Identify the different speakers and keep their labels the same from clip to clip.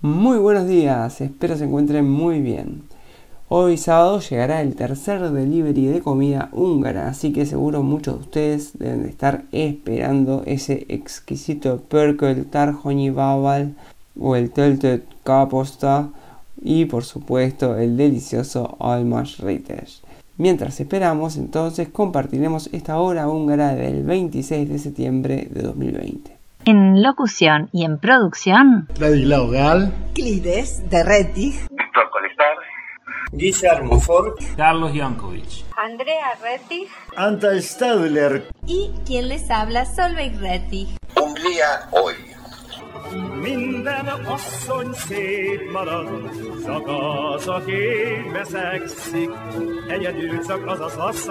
Speaker 1: Muy buenos días, espero se encuentren muy bien. Hoy sábado llegará el tercer delivery de comida húngara, así que seguro muchos de ustedes deben de estar esperando ese exquisito Perkel Tarjoni Babal o el Töltet Kaposta y por supuesto el delicioso Almas Ritters. Mientras esperamos, entonces compartiremos esta hora húngara del 26 de septiembre de 2020.
Speaker 2: En locución y en producción,
Speaker 3: Ladislao Gal,
Speaker 4: Clides de Rettig,
Speaker 5: Víctor Colestar,
Speaker 1: Guillermo Ford,
Speaker 6: Carlos Jankovic.
Speaker 7: Andrea Rettig
Speaker 3: Anta Stadler,
Speaker 7: y quien les habla Solveig Rettig.
Speaker 5: Hungría hoy.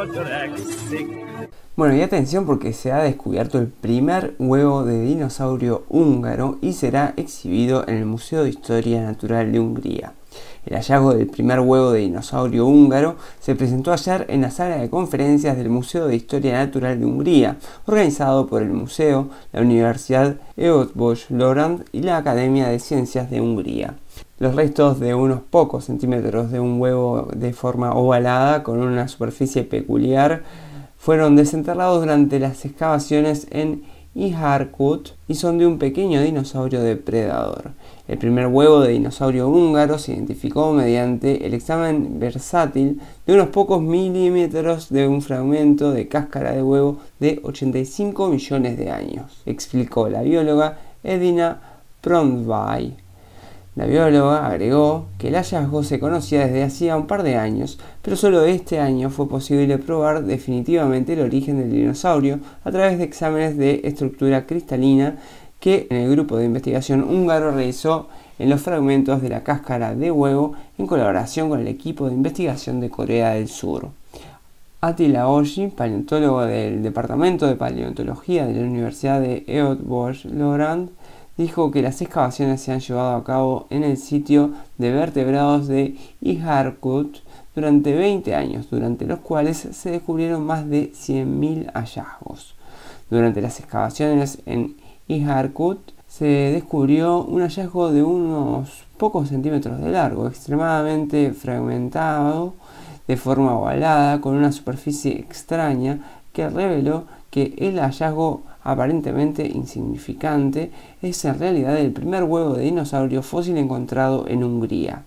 Speaker 8: Törekszik.
Speaker 1: Bueno, y atención porque se ha descubierto el primer huevo de dinosaurio húngaro y será exhibido en el Museo de Historia Natural de Hungría. El hallazgo del primer huevo de dinosaurio húngaro se presentó ayer en la sala de conferencias del Museo de Historia Natural de Hungría, organizado por el museo, la Universidad Eötvös Loránd y la Academia de Ciencias de Hungría. Los restos de unos pocos centímetros de un huevo de forma ovalada con una superficie peculiar fueron desenterrados durante las excavaciones en Iharkut y son de un pequeño dinosaurio depredador. El primer huevo de dinosaurio húngaro se identificó mediante el examen versátil de unos pocos milímetros de un fragmento de cáscara de huevo de 85 millones de años, explicó la bióloga Edina Prondvai. La bióloga agregó que el hallazgo se conocía desde hacía un par de años, pero solo este año fue posible probar definitivamente el origen del dinosaurio a través de exámenes de estructura cristalina que el grupo de investigación húngaro realizó en los fragmentos de la cáscara de huevo en colaboración con el equipo de investigación de Corea del Sur. Attila Oji, paleontólogo del Departamento de Paleontología de la Universidad de Eötvös Loránd, dijo que las excavaciones se han llevado a cabo en el sitio de vertebrados de Iharkut durante 20 años, durante los cuales se descubrieron más de 100.000 hallazgos. Durante las excavaciones en Iharkut se descubrió un hallazgo de unos pocos centímetros de largo, extremadamente fragmentado, de forma ovalada, con una superficie extraña que reveló que el hallazgo aparentemente insignificante es en realidad el primer huevo de dinosaurio fósil encontrado en Hungría.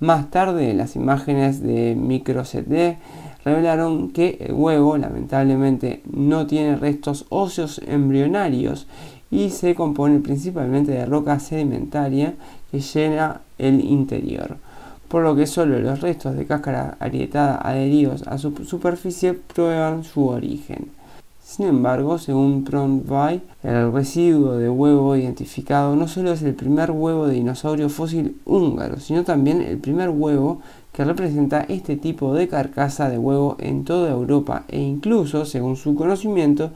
Speaker 1: Más tarde, las imágenes de microCT revelaron que el huevo lamentablemente no tiene restos óseos embrionarios y se compone principalmente de roca sedimentaria que llena el interior, por lo que solo los restos de cáscara agrietada adheridos a su superficie prueban su origen. Sin embargo, según Prondvai, el residuo de huevo identificado no solo es el primer huevo de dinosaurio fósil húngaro, sino también el primer huevo que representa este tipo de carcasa de huevo en toda Europa e incluso, según su conocimiento,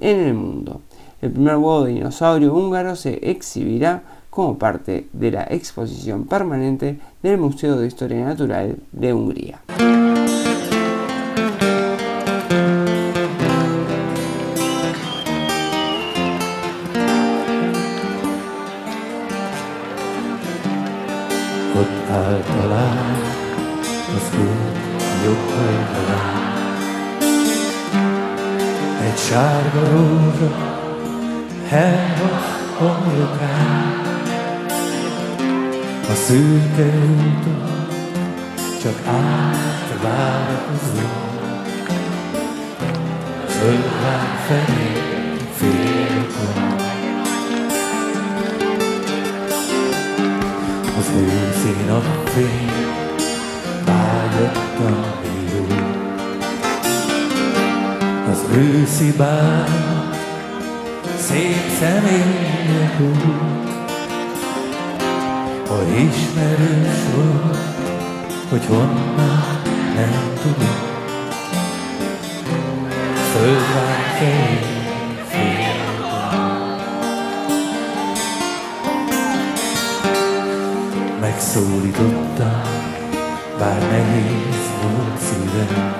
Speaker 1: en el mundo. El primer huevo de dinosaurio húngaro se exhibirá como parte de la exposición permanente del Museo de Historia Natural de Hungría.
Speaker 9: Általán az út jobb oldalán. Egy sárga rózsa hell a homlokán. A szürke úton csak átvárakozó. Földlány felé félkor. Az őszi napfény vágyottan jó. Az őszi bár szép személyek út, hogy ismerős volt, hogy honnan nem tudom. Földvár fején Megszólította, bár nehéz volt szívem.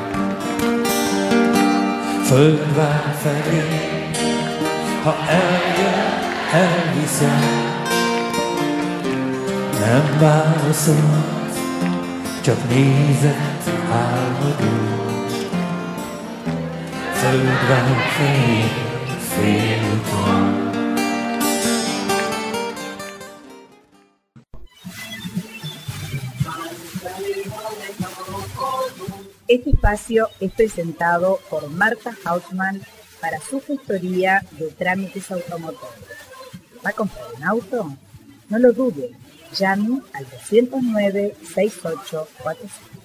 Speaker 9: Földvár felé, ha eljön, elviszem. Nem válaszolt, csak nézett álmodó. Földvár felé, félúton.
Speaker 6: Este espacio es presentado por Marta Hausmann para su gestoría de trámites automotores. ¿Va a comprar un auto? No lo dude. Llame al 209-6845.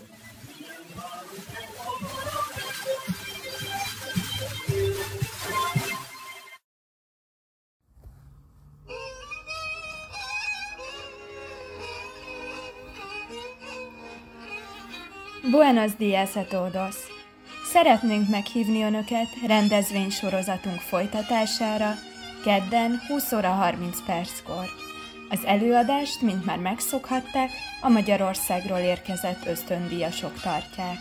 Speaker 10: Buenos días a todos! Szeretnénk meghívni Önöket rendezvénysorozatunk folytatására kedden 20 óra 30 perckor. Az előadást, mint már megszokhatták, a Magyarországról érkezett ösztöndíjasok tartják.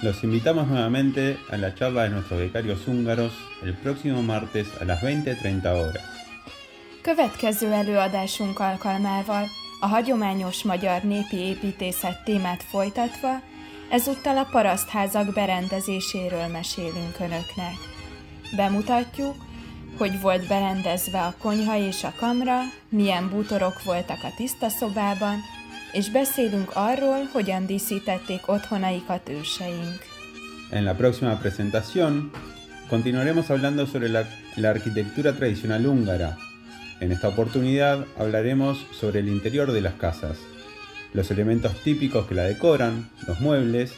Speaker 11: Los invitamos nuevamente a la charla de nuestros becarios húngaros el próximo martes a las 20.30 horas.
Speaker 10: Következő előadásunk alkalmával a hagyományos magyar népi építészet témát folytatva, ezúttal a parasztházak berendezéséről mesélünk Önöknek. Bemutatjuk, hogy volt berendezve a konyha és a kamra, milyen bútorok voltak a tiszta szobában, és beszélünk arról, hogyan díszítették otthonaikat őseink.
Speaker 11: En la próxima presentación continuaremos hablando sobre la, la arquitectura tradicional húngara. En esta oportunidad hablaremos sobre el interior de las casas, los elementos típicos que la decoran, los muebles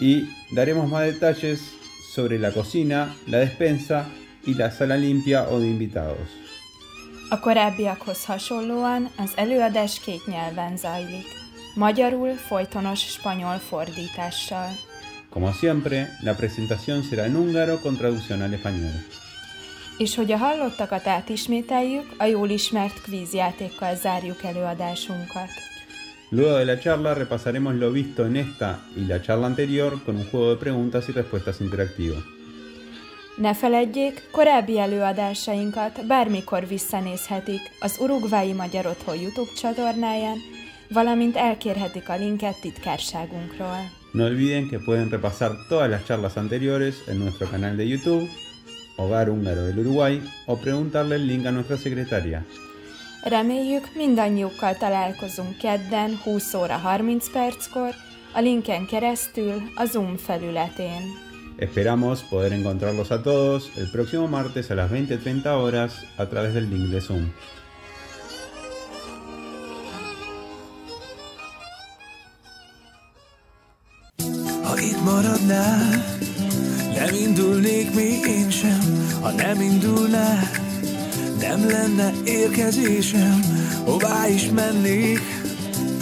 Speaker 11: y daremos más detalles sobre la cocina, la despensa y la sala limpia o de invitados.
Speaker 10: A korábbiakhoz hasonlóan az előadás két nyelven zajlik. Magyarul folytonos spanyol fordítással.
Speaker 11: Como siempre, la presentación será en húngaro con traducción al español.
Speaker 10: És hogy a hallottakat átismételjük, a jól ismert kvízjátékkal zárjuk előadásunkat.
Speaker 11: Luego de la charla repasaremos lo visto en esta y la charla anterior con un juego de preguntas y respuestas interactivo.
Speaker 10: Ne feledjék, korábbi előadásainkat bármikor visszanézhetik az Urugvái Magyar Otthon YouTube csatornáján, valamint elkérhetik a linket titkárságunkról.
Speaker 11: No olviden que pueden repasar todas las charlas anteriores en nuestro canal de YouTube, Hogar Húngaro del Uruguay, o preguntarle el link a nuestra secretaria.
Speaker 10: Reméljük mindannyiukkal találkozunk kedden 20 óra 30 perckor, a linken keresztül a Zoom felületén.
Speaker 11: Esperamos poder encontrarlos a todos el próximo martes a las 20.30 horas a través del link de Zoom.
Speaker 9: Ha itt maradnál, nem indulnék még én sem, ha nem indulnál, nem lenne érkezésem, hová is mennék,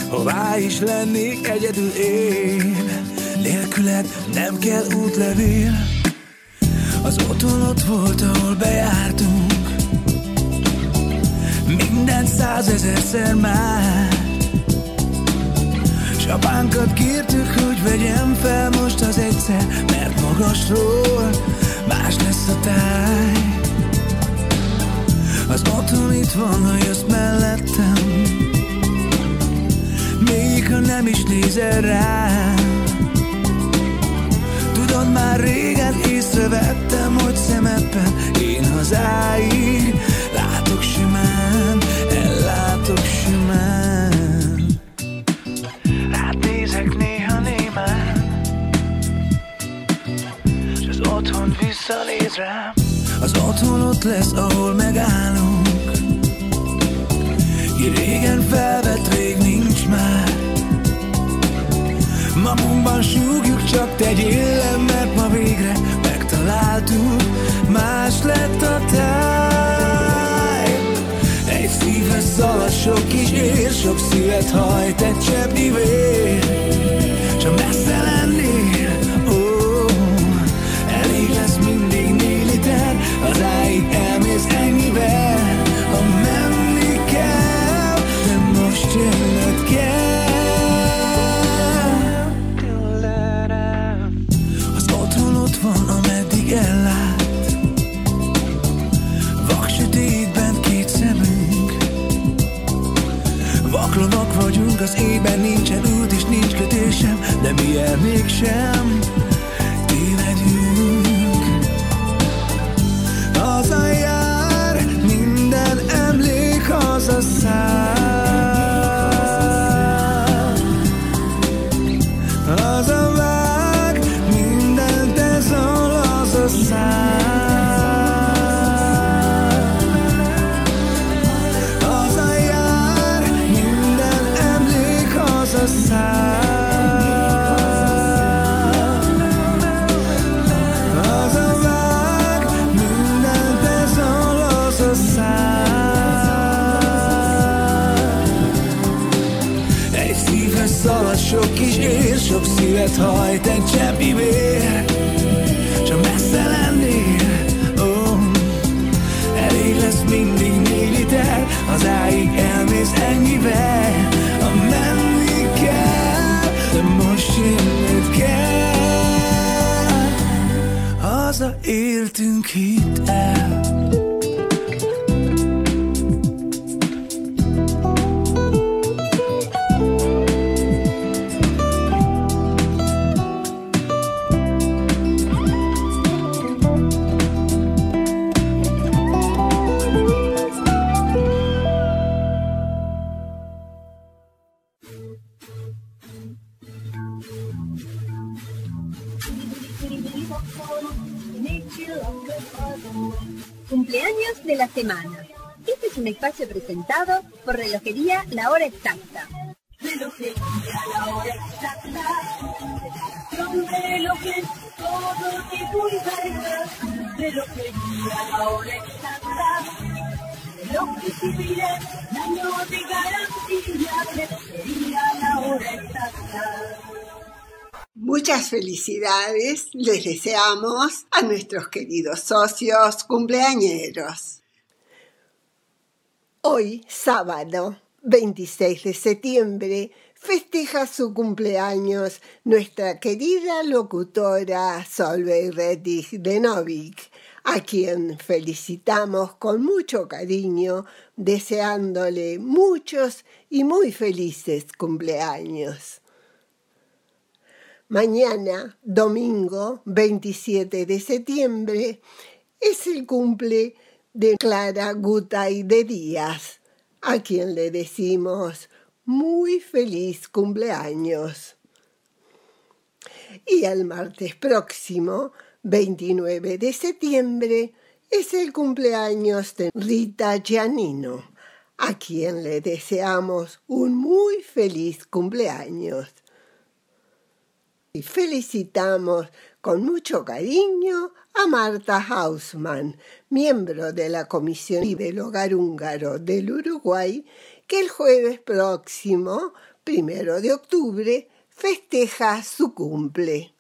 Speaker 9: hová is lennék egyedül én, nélküled nem kell útlevél, az otthon ott volt, ahol bejártunk, minden százezerszer már, S apánkat kértük, hogy vegyem fel most az egyszer Mert magasról más lesz a táj. Az otthon itt van, ha jössz mellettem. Még ha nem is nézel rám Tudod, már régen észrevettem, Hazaértünk, hidd el.
Speaker 12: Por Relojería La Hora Exacta. Relojería La Hora Exacta. Son relojes, todo y variedad. Relojería La Hora Exacta. Miles, años de garantía. Relojería La Hora Exacta.
Speaker 4: Muchas felicidades les deseamos a nuestros queridos socios cumpleañeros. Hoy, sábado 26 de septiembre, festeja su cumpleaños nuestra querida locutora Solveig Rettig de Novik, a quien felicitamos con mucho cariño, deseándole muchos y muy felices cumpleaños. Mañana, domingo 27 de septiembre, es el cumple de Clara Gutay de Díaz, a quien le decimos muy feliz cumpleaños. Y el martes próximo, 29 de septiembre, es el cumpleaños de Rita Giannino, a quien le deseamos un muy feliz cumpleaños y felicitamos con mucho cariño a Marta Hausmann, miembro de la Comisión del Hogar Húngaro del Uruguay, que el jueves próximo, primero de octubre, festeja su cumple.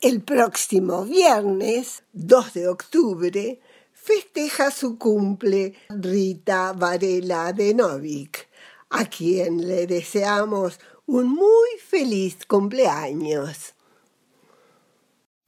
Speaker 4: El próximo viernes, 2 de octubre, festeja su cumple Rita Varela de Novik, a quien le deseamos un muy feliz cumpleaños.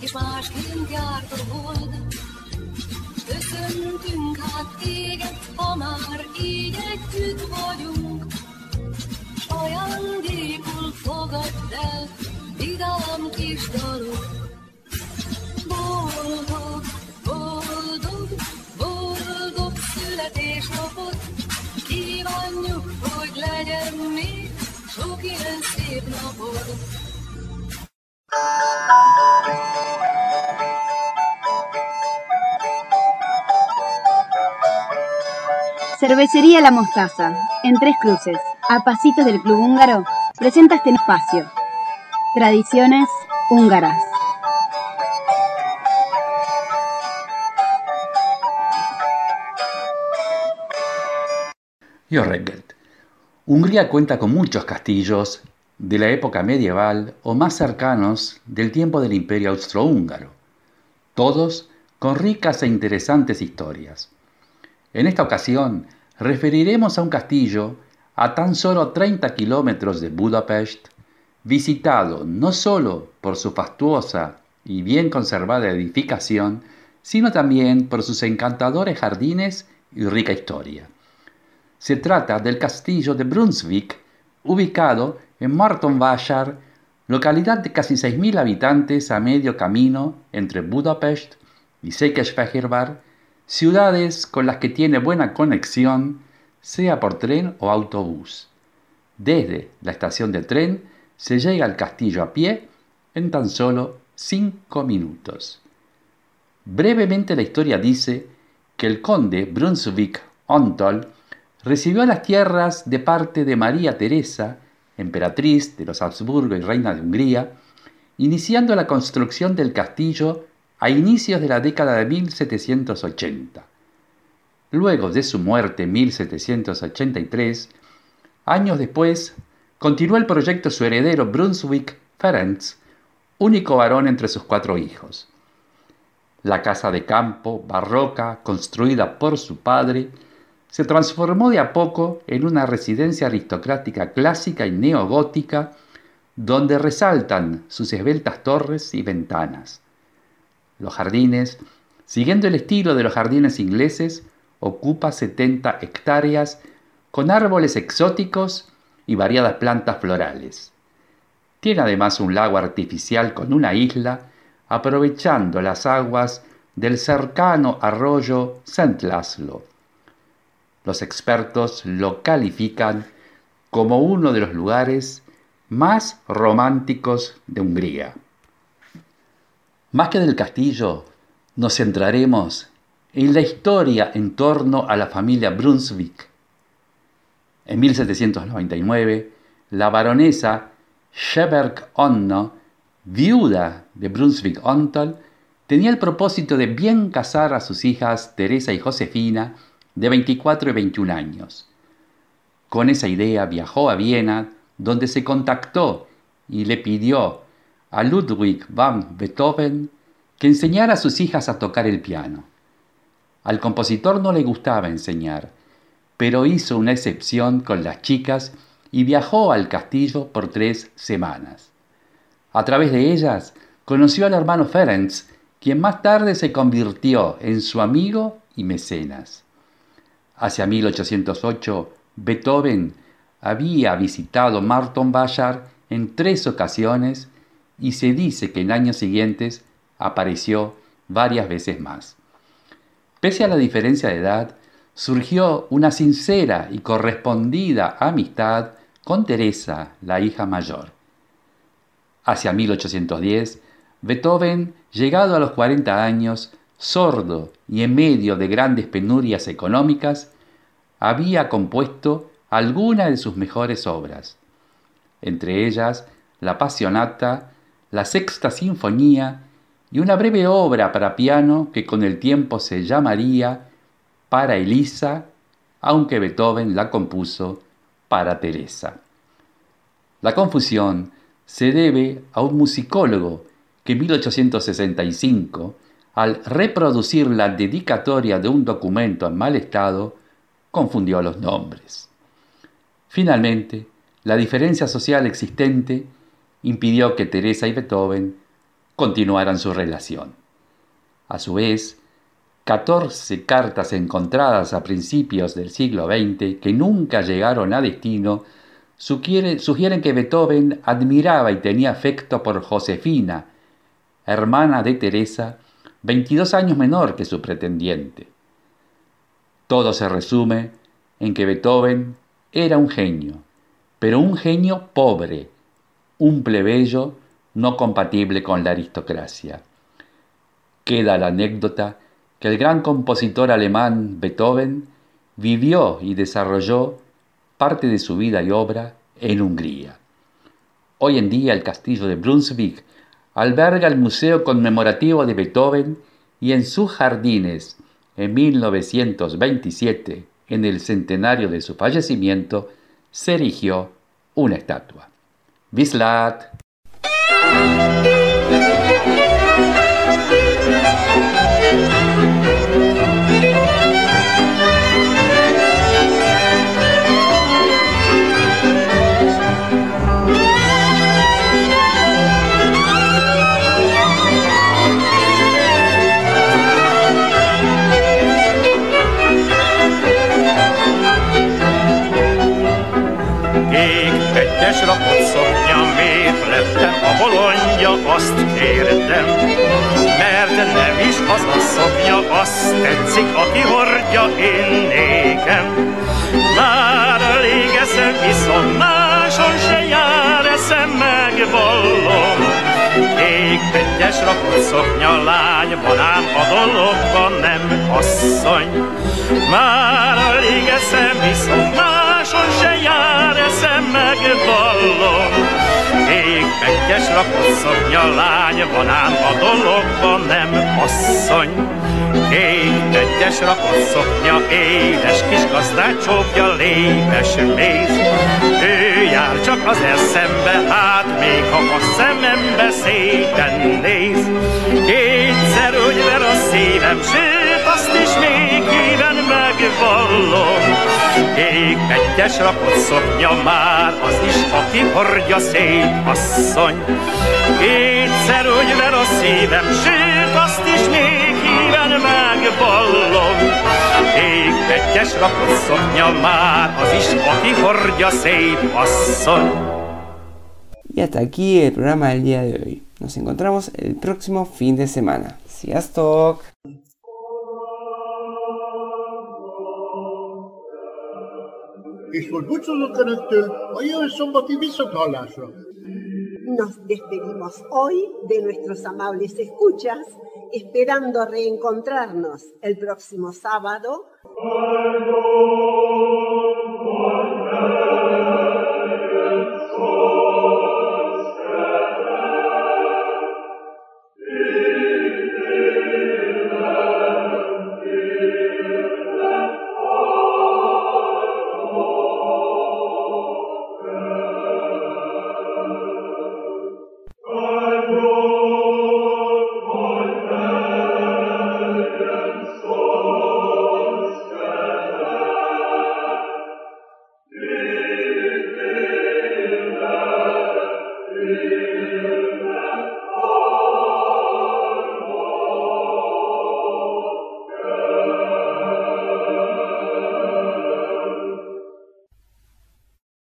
Speaker 13: és másként járt a hold. Köszöntünk hát téged, ha már így együtt vagyunk, s ajándékul fogadd el vidám kis dalok. Boldog, boldog, boldog születésnapot, kívánjuk, hogy legyen még sok ilyen szép napot!
Speaker 14: Cervecería La Mostaza, en Tres Cruces, a pasitos del Club Húngaro, presenta este espacio. Tradiciones húngaras.
Speaker 15: Jó reggelt! Hungría cuenta con muchos castillos de la época medieval o más cercanos del tiempo del Imperio Austrohúngaro, todos con ricas e interesantes historias. En esta ocasión referiremos a un castillo a tan solo 30 kilómetros de Budapest, visitado no solo por su fastuosa y bien conservada edificación, sino también por sus encantadores jardines y rica historia. Se trata del castillo de Brunswick, ubicado en Martonvásár, localidad de casi 6.000 habitantes a medio camino entre Budapest y Székesfehérvár, ciudades con las que tiene buena conexión, sea por tren o autobús. Desde la estación de tren se llega al castillo a pie en tan solo 5 minutos. Brevemente la historia dice que el conde Brunswick-Ontol recibió las tierras de parte de María Teresa, emperatriz de los Habsburgo y reina de Hungría, iniciando la construcción del castillo a inicios de la década de 1780. Luego de su muerte en 1783, años después, continuó el proyecto su heredero Brunswick Ferenc, único varón entre sus cuatro hijos. La casa de campo, barroca, construida por su padre, se transformó de a poco en una residencia aristocrática clásica y neogótica, donde resaltan sus esbeltas torres y ventanas. Los jardines, siguiendo el estilo de los jardines ingleses, ocupa 70 hectáreas con árboles exóticos y variadas plantas florales. Tiene además un lago artificial con una isla, aprovechando las aguas del cercano arroyo St. Laszlo. Los expertos lo califican como uno de los lugares más románticos de Hungría. Más que del castillo, nos centraremos en la historia en torno a la familia Brunswick. En 1799, la baronesa Scheberg Onno, viuda de Brunswick Ontol, tenía el propósito de bien casar a sus hijas Teresa y Josefina, de 24 y 21 años. Con esa idea viajó a Viena, donde se contactó y le pidió a Ludwig van Beethoven que enseñara a sus hijas a tocar el piano. Al compositor no le gustaba enseñar, pero hizo una excepción con las chicas y viajó al castillo por tres semanas. A través de ellas conoció al hermano Ferenc, quien más tarde se convirtió en su amigo y mecenas. Hacia 1808, Beethoven había visitado Marton Bayard en tres ocasiones y se dice que en años siguientes apareció varias veces más. Pese a la diferencia de edad, surgió una sincera y correspondida amistad con Teresa, la hija mayor. Hacia 1810, Beethoven, llegado a los 40 años, sordo y en medio de grandes penurias económicas, había compuesto algunas de sus mejores obras, entre ellas la Passionata, la Sexta Sinfonía y una breve obra para piano que con el tiempo se llamaría Para Elisa, aunque Beethoven la compuso para Teresa. La confusión se debe a un musicólogo que en 1865 al reproducir la dedicatoria de un documento en mal estado, confundió los nombres. Finalmente, la diferencia social existente impidió que Teresa y Beethoven continuaran su relación. A su vez, 14 cartas encontradas a principios del siglo XX que nunca llegaron a destino sugieren que Beethoven admiraba y tenía afecto por Josefina, hermana de Teresa, 22 años menor que su pretendiente. Todo se resume en que Beethoven era un genio, pero un genio pobre, un plebeyo no compatible con la aristocracia. Queda la anécdota que el gran compositor alemán Beethoven vivió y desarrolló parte de su vida y obra en Hungría. Hoy en día el castillo de Brunswick alberga el Museo Conmemorativo de Beethoven y en sus jardines, en 1927, en el centenario de su fallecimiento, se erigió una estatua. Bislat.
Speaker 8: Egyes rakott szoknya, miért lettem a bolondja, azt kérdem. Mert nem is az a szoknya, azt tetszik, aki hordja én nékem. Már elég eszem, viszont máson egyes rakott szoknya, lány, van ám a dologban nem asszony. Már elég eszem, viszont máson se jár eszem, megvallom. Ég egyes rakott szoknya, lány, van ám a dologban nem asszony. Ég egyes rakott szoknya, édes kis gazdát csókja, léves méz. Ő jár csak az eszembe, hát még ha a szemembe szépen néz. Kétszer ver a szívem, sőt azt is még híven megvallom. Ég egyes rakott szoknya már, az is, aki hordja szép asszony. Kétszer ver a szívem, sőt azt is még híven megvallom. Ég egyes rakott szoknya már, az is, aki hordja szép asszony.
Speaker 1: Y hasta aquí el programa del día de hoy. Nos encontramos el próximo fin de semana. Sziasztok!
Speaker 3: És most búcsúzok Önöktől a jövő szombati visszathallásra.
Speaker 4: Nos despedimos hoy de nuestros amables escuchas, esperando reencontrarnos el próximo sábado.